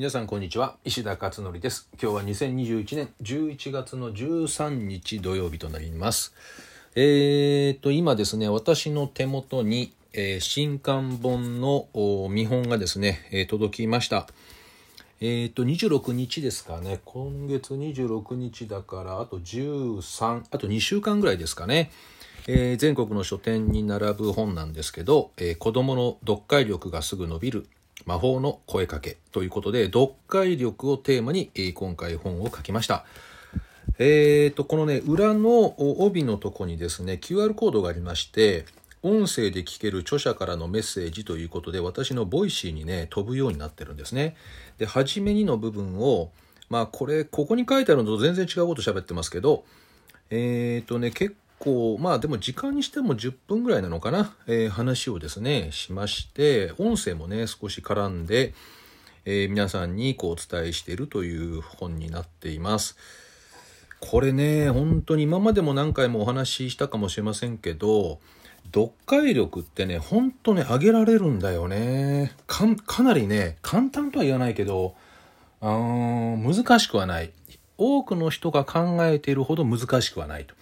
皆さんこんにちは。石田勝則です。今日は2021年11月の13日土曜日となります。えーと今ですね私の手元に、えー、新刊本の見本がですね、えー、届きました。えーと26日ですかね。今月26日だからあと13あと2週間ぐらいですかね。えー、全国の書店に並ぶ本なんですけど、えー、子供の読解力がすぐ伸びる魔法の声かけということで、読解力をテーマに、今回本を書きました。えーと、このね、裏の帯のとこにですね、QR コードがありまして、音声で聞ける著者からのメッセージということで、私のボイシーにね、飛ぶようになってるんですね。で、初めにの部分を、まあこれ、ここに書いてあるのと全然違うこと喋ってますけど、えーとね、結構、まあでも時間にしても10分ぐらいなのかな、えー、話をですね、しまして、音声もね、少し絡んで、えー、皆さんにこうお伝えしているという本になっています。これね、本当に今までも何回もお話ししたかもしれませんけど、読解力ってね、ほんとね、上げられるんだよね。かかなりね、簡単とは言わないけど、うーん、難しくはない。多くの人が考えているほど難しくはないと。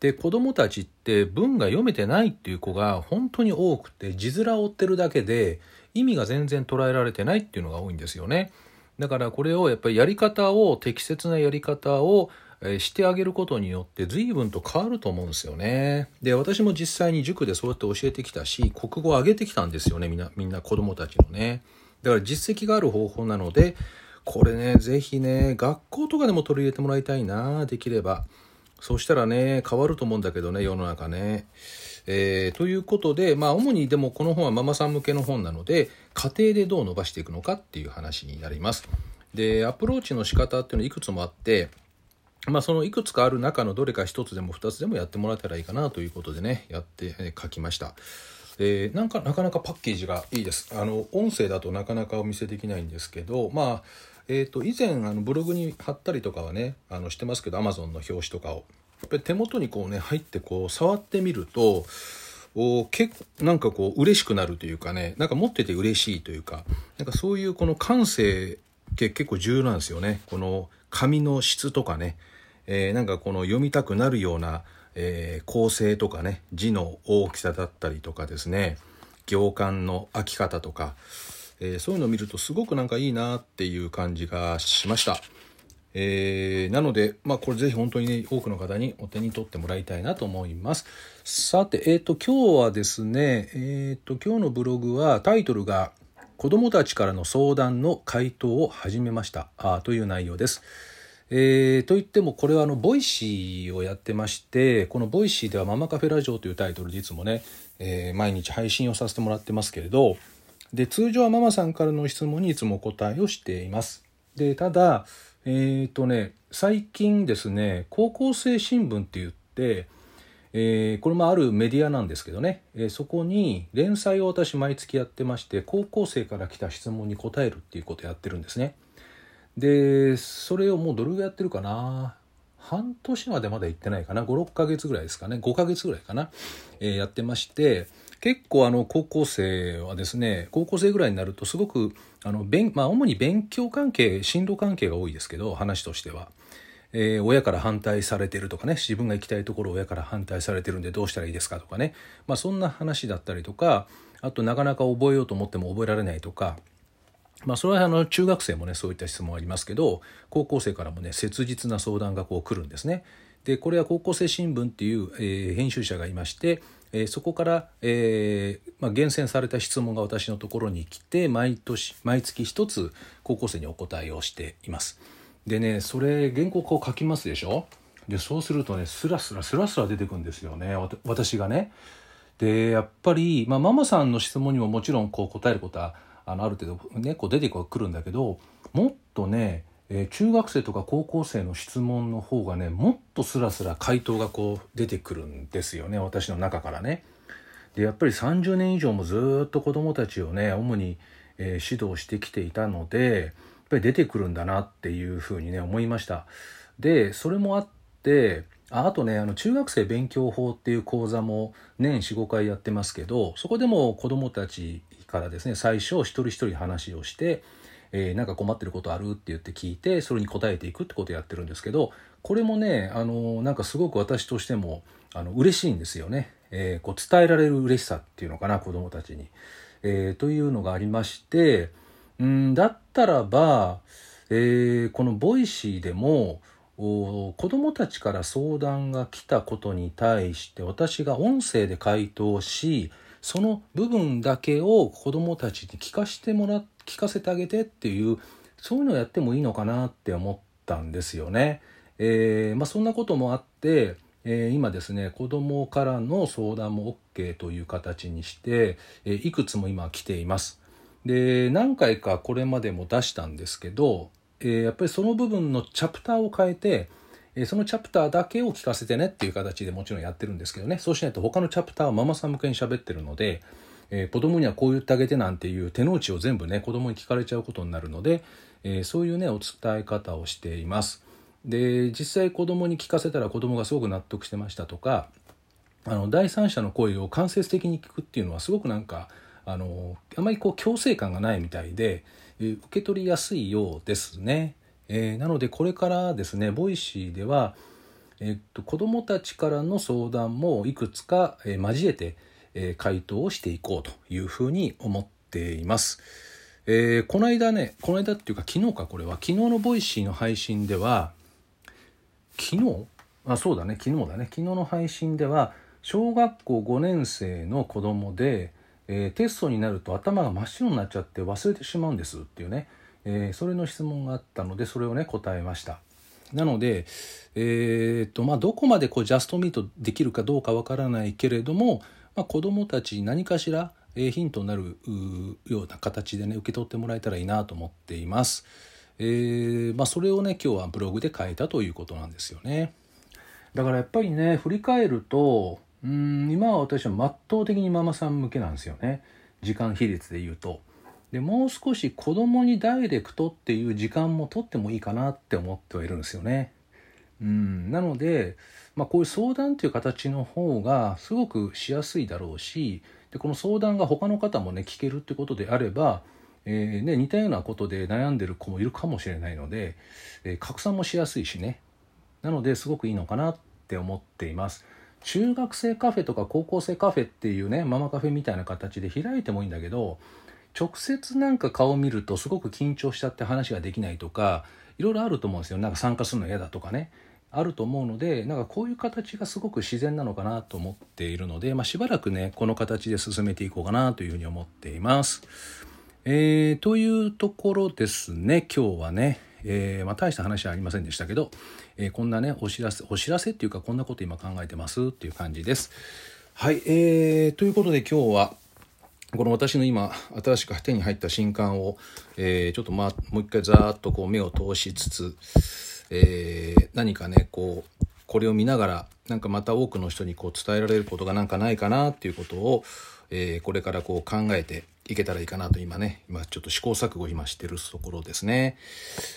で子供たちって文が読めてないっていう子が本当に多くて字面を追ってるだけで意味が全然捉えられてないっていうのが多いんですよね。だからこれをやっぱりやり方を適切なやり方をしてあげることによって随分と変わると思うんですよね。で、私も実際に塾でそうやって教えてきたし、国語を上げてきたんですよね、みんな、みんな子供たちのね。だから実績がある方法なので、これね、ぜひね、学校とかでも取り入れてもらいたいな、できれば。そしたらね、変わると思うんだけどね、世の中ね。えー、ということで、まあ、主にでもこの本はママさん向けの本なので、家庭でどう伸ばしていくのかっていう話になります。で、アプローチの仕方っていうのはいくつもあって、まあ、そのいくつかある中のどれか一つでも二つでもやってもらえたらいいかなということでね、やって、え書きました。えー、なんかなかなかパッケージがいいです。あの音声だとなかなかお見せできないんですけど、まあえーと、以前あのブログに貼ったりとかはねあのしてますけど Amazon の表紙とかを。やっぱり手元にこうね入ってこう触ってみるとお結なんかこう嬉しくなるというかねなんか持ってて嬉しいというかなんかそういうこの感性って結構重要なんですよね。この紙の質とかね、えー、なんかこの読みたくなるような、えー、構成とかね字の大きさだったりとかですね行間の開き方とかえー、そういうのを見るとすごくなんかいいなっていう感じがしました。えー、なので、まあ、これぜひ本当にね、多くの方にお手に取ってもらいたいなと思います。さて、えっ、ー、と、今日はですね、えっ、ー、と、今日のブログはタイトルが、子供たちからの相談の回答を始めましたあという内容です。えー、といってもこれはあのボイシーをやってましてこのボイシーでは「ママカフェラジオ」というタイトルでいつもね、えー、毎日配信をさせてもらってますけれどで、通常はママさんからの質問にいつもお答えをしています。で、ただ、えっ、ー、とね、最近ですね、高校生新聞って言って、えー、これもあるメディアなんですけどね、えー、そこに連載を私毎月やってまして高校生から来た質問に答えるっていうことやってるんですね。でそれをもうどれぐらいやってるかな？半年までまだ行ってないかな？56ヶ月ぐらいですかね？5ヶ月ぐらいかな、えー、やってまして結構あの高校生はですね高校生ぐらいになるとすごくあの勉、まあ、主に勉強関係進路関係が多いですけど話としては。えー、親から反対されてるとかね自分が行きたいところを親から反対されてるんでどうしたらいいですかとかね、まあ、そんな話だったりとかあとなかなか覚えようと思っても覚えられないとかまあ、それはあの中学生もねそういった質問ありますけど高校生からもね切実な相談がこう来るんですね。でこれは高校生新聞っていう、え、編集者がいまして、えー、そこから、えーまあ、厳選された質問が私のところに来て毎年毎月一つ高校生にお答えをしています。でねそれ原稿こう書きますでしょ？でそうするとねスラスラスラスラ出てくんですよね私がね。でやっぱり、まあ、ママさんの質問にももちろんこう答えることはあのある程度ねこう出てくるんだけどもっとねえー、中学生とか高校生の質問の方がねもっとスラスラ回答がこう出てくるんですよね私の中からね。でやっぱり30年以上もずっと子どもたちをね主に、えー、指導してきていたのでやっぱり出てくるんだなっていうふうにね思いました。でそれもあってああとねあの中学生勉強法っていう講座も年45回やってますけどそこでも子どもたちからですね最初一人一人話をしてえー、なんか困ってることあるって言って聞いてそれに答えていくってことをやってるんですけどこれもねあのなんかすごく私としてもあの嬉しいんですよね、えー、こう伝えられる嬉しさっていうのかな子どもたちに、えー、というのがありましてうんだったらば、えー、このボイシーでも子どもたちから相談が来たことに対して私が音声で回答しその部分だけを子どもたちに聞かせてもら聞かせてあげてっていうそういうのをやってもいいのかなって思ったんですよね。えー、まあ、そんなこともあって、えー、今ですね子どもからの相談も OK という形にして、えー、いくつも今来ています。で何回かこれまでも出したんですけど、えやっぱりその部分のチャプターを変えてえそのチャプターだけを聞かせてねっていう形でもちろんやってるんですけどねそうしないと他のチャプターはママさん向けに喋ってるので、えー、子供にはこう言ってあげてなんていう手の内を全部ね子供に聞かれちゃうことになるので、えー、そういうねお伝え方をしています。で実際子供に聞かせたら子供がすごく納得してましたとかあの第三者の声を間接的に聞くっていうのはすごくなんかあのあまりこう強制感がないみたいで、受け取りやすいようですね。えー、なのでこれからですねボイシーでは、えっと、子どもたちからの相談もいくつか、え、交えて、え、回答をしていこうというふうに思っています。えー、この間ねこの間っていうか昨日かこれは。昨日のボイシーの配信では昨日？あそうだね。昨日だね。昨日の配信では小学校5年生の子供で、えー、テストになると頭が真っ白になっちゃって忘れてしまうんですっていうね。えー、それの質問があったのでそれをね答えましたなので、えーとまあ、どこまでこうジャストミートできるかどうかわからないけれども、まあ、子どもたちに何かしら、え、ヒントになるような形でね受け取ってもらえたらいいなと思っています。えーまあ、それをね今日はブログで書いたということなんですよね。だからやっぱりね振り返るとうん今は私は圧倒的にママさん向けなんですよね時間比率で言うと。でもう少し子供にダイレクトっていう時間も取ってもいいかなって思ってはいるんですよね。うん、なので、まあ、こういう相談という形の方がすごくしやすいだろうしでこの相談が他の方もね聞けるってことであれば、えー、ね、似たようなことで悩んでる子もいるかもしれないので、えー、拡散もしやすいしねなのですごくいいのかなって思っています。中学生カフェとか高校生カフェっていうねママカフェみたいな形で開いてもいいんだけど直接なんか顔を見るとすごく緊張しちゃって話ができないとかいろいろあると思うんですよなんか参加するの嫌だとかねあると思うのでなんかこういう形がすごく自然なのかなと思っているので、まあ、しばらくねこの形で進めていこうかなというふうに思っています。えー、というところですね今日はね、えー、まあ、大した話はありませんでしたけど、えー、こんなねお知らせお知らせっていうかこんなこと今考えてますっていう感じです。はい、えー、ということで今日はこの私の今新しく手に入った新刊を、えー、ちょっと、ま、もう一回ざーっとこう目を通しつつ、えー、何かねこうこれを見ながらなんかまた多くの人にこう伝えられることがなんかないかなっていうことを、えー、これからこう考えていけたらいいかなと今ね今ちょっと試行錯誤今してるところですね。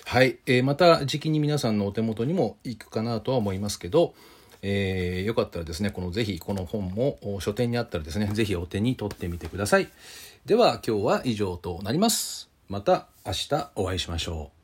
はい、えー、また時期に皆さんのお手元にも行くかなとは思いますけどえー、よかったらですね、このぜひこの本も書店にあったらですね、ぜひお手に取ってみてください。では今日は以上となります。また明日お会いしましょう。